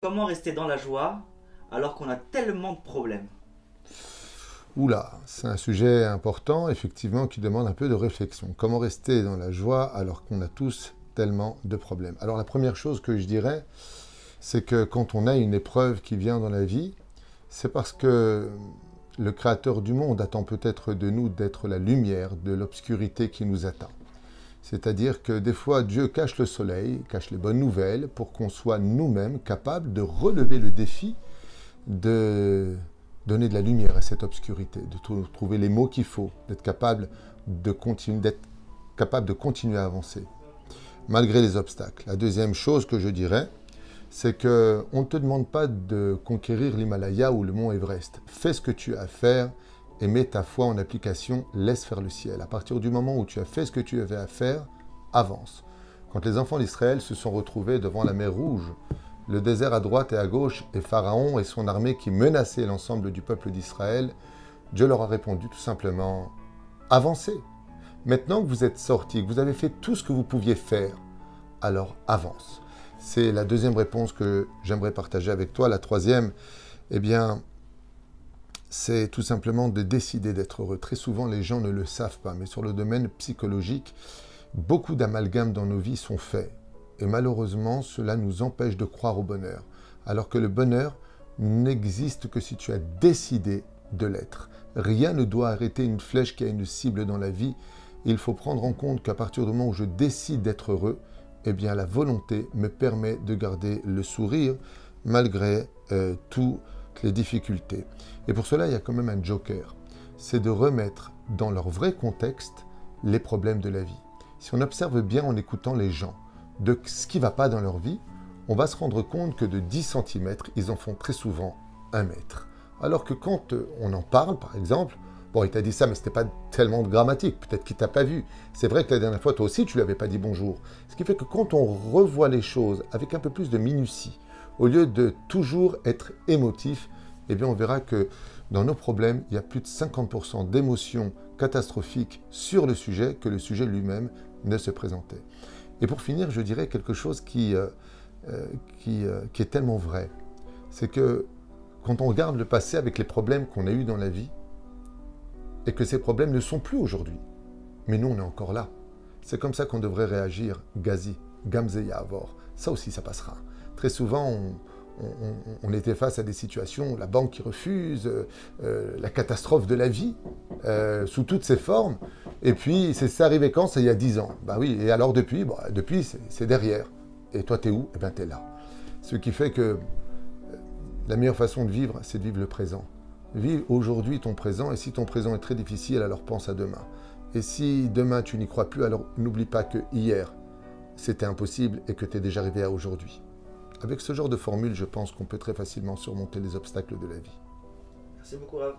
Comment rester dans la joie alors qu'on a tellement de problèmes? Oula, c'est un sujet important, effectivement, qui demande un peu de réflexion. Comment rester dans la joie alors qu'on a tous tellement de problèmes? Alors la première chose que je dirais, c'est que quand on a une épreuve qui vient dans la vie, c'est parce que le Créateur du monde attend peut-être de nous d'être la lumière de l'obscurité qui nous atteint. C'est-à-dire que des fois, Dieu cache le soleil, cache les bonnes nouvelles pour qu'on soit nous-mêmes capables de relever le défi de donner de la lumière à cette obscurité, de trouver les mots qu'il faut, d'être capable de continuer, capable de continuer à avancer, malgré les obstacles. La deuxième chose que je dirais, c'est que on ne te demande pas de conquérir l'Himalaya ou le mont Everest. Fais ce que tu as à faire et mets ta foi en application, laisse faire le ciel. À partir du moment où tu as fait ce que tu avais à faire, avance. Quand les enfants d'Israël se sont retrouvés devant la mer Rouge, le désert à droite et à gauche, et Pharaon et son armée qui menaçaient l'ensemble du peuple d'Israël, Dieu leur a répondu tout simplement, avancez. Maintenant que vous êtes sortis, que vous avez fait tout ce que vous pouviez faire, alors avance. C'est la deuxième réponse que j'aimerais partager avec toi. La troisième, eh bien, c'est tout simplement de décider d'être heureux. Très souvent, les gens ne le savent pas, mais sur le domaine psychologique, beaucoup d'amalgames dans nos vies sont faits. Et malheureusement, cela nous empêche de croire au bonheur. Alors que le bonheur n'existe que si tu as décidé de l'être. Rien ne doit arrêter une flèche qui a une cible dans la vie. Il faut prendre en compte qu'à partir du moment où je décide d'être heureux, eh bien la volonté me permet de garder le sourire malgré euh, tout les difficultés. Et pour cela, il y a quand même un joker. C'est de remettre dans leur vrai contexte les problèmes de la vie. Si on observe bien en écoutant les gens de ce qui ne va pas dans leur vie, on va se rendre compte que de 10 cm, ils en font très souvent un mètre. Alors que quand euh, on en parle, par exemple, bon, il t'a dit ça, mais ce n'était pas tellement de grammatique, peut-être qu'il t'a pas vu. C'est vrai que la dernière fois, toi aussi, tu lui avais pas dit bonjour. Ce qui fait que quand on revoit les choses avec un peu plus de minutie, au lieu de toujours être émotif, eh bien on verra que dans nos problèmes, il y a plus de 50% d'émotions catastrophiques sur le sujet que le sujet lui-même ne se présentait. Et pour finir, je dirais quelque chose qui, euh, euh, qui, euh, qui, est tellement vrai. C'est que quand on regarde le passé avec les problèmes qu'on a eus dans la vie, et que ces problèmes ne sont plus aujourd'hui, mais nous on est encore là. C'est comme ça qu'on devrait réagir, Gazi, Gamzeya Avor. Ça aussi, ça passera. Très souvent, on, était face à des situations, la banque qui refuse, euh, la catastrophe de la vie, euh, sous toutes ses formes. Et puis, c'est arrivé quand? C'est il y a dix ans. Bah oui, et alors depuis? Bah, Depuis, c'est derrière. Et toi, t'es où? Eh bien, t'es là. Ce qui fait que euh, la meilleure façon de vivre, c'est de vivre le présent. Vive aujourd'hui ton présent, et si ton présent est très difficile, alors pense à demain. Et si demain tu n'y crois plus, alors n'oublie pas que hier, c'était impossible et que tu es déjà arrivé à aujourd'hui. Avec ce genre de formule, je pense qu'on peut très facilement surmonter les obstacles de la vie. Merci beaucoup, Rav.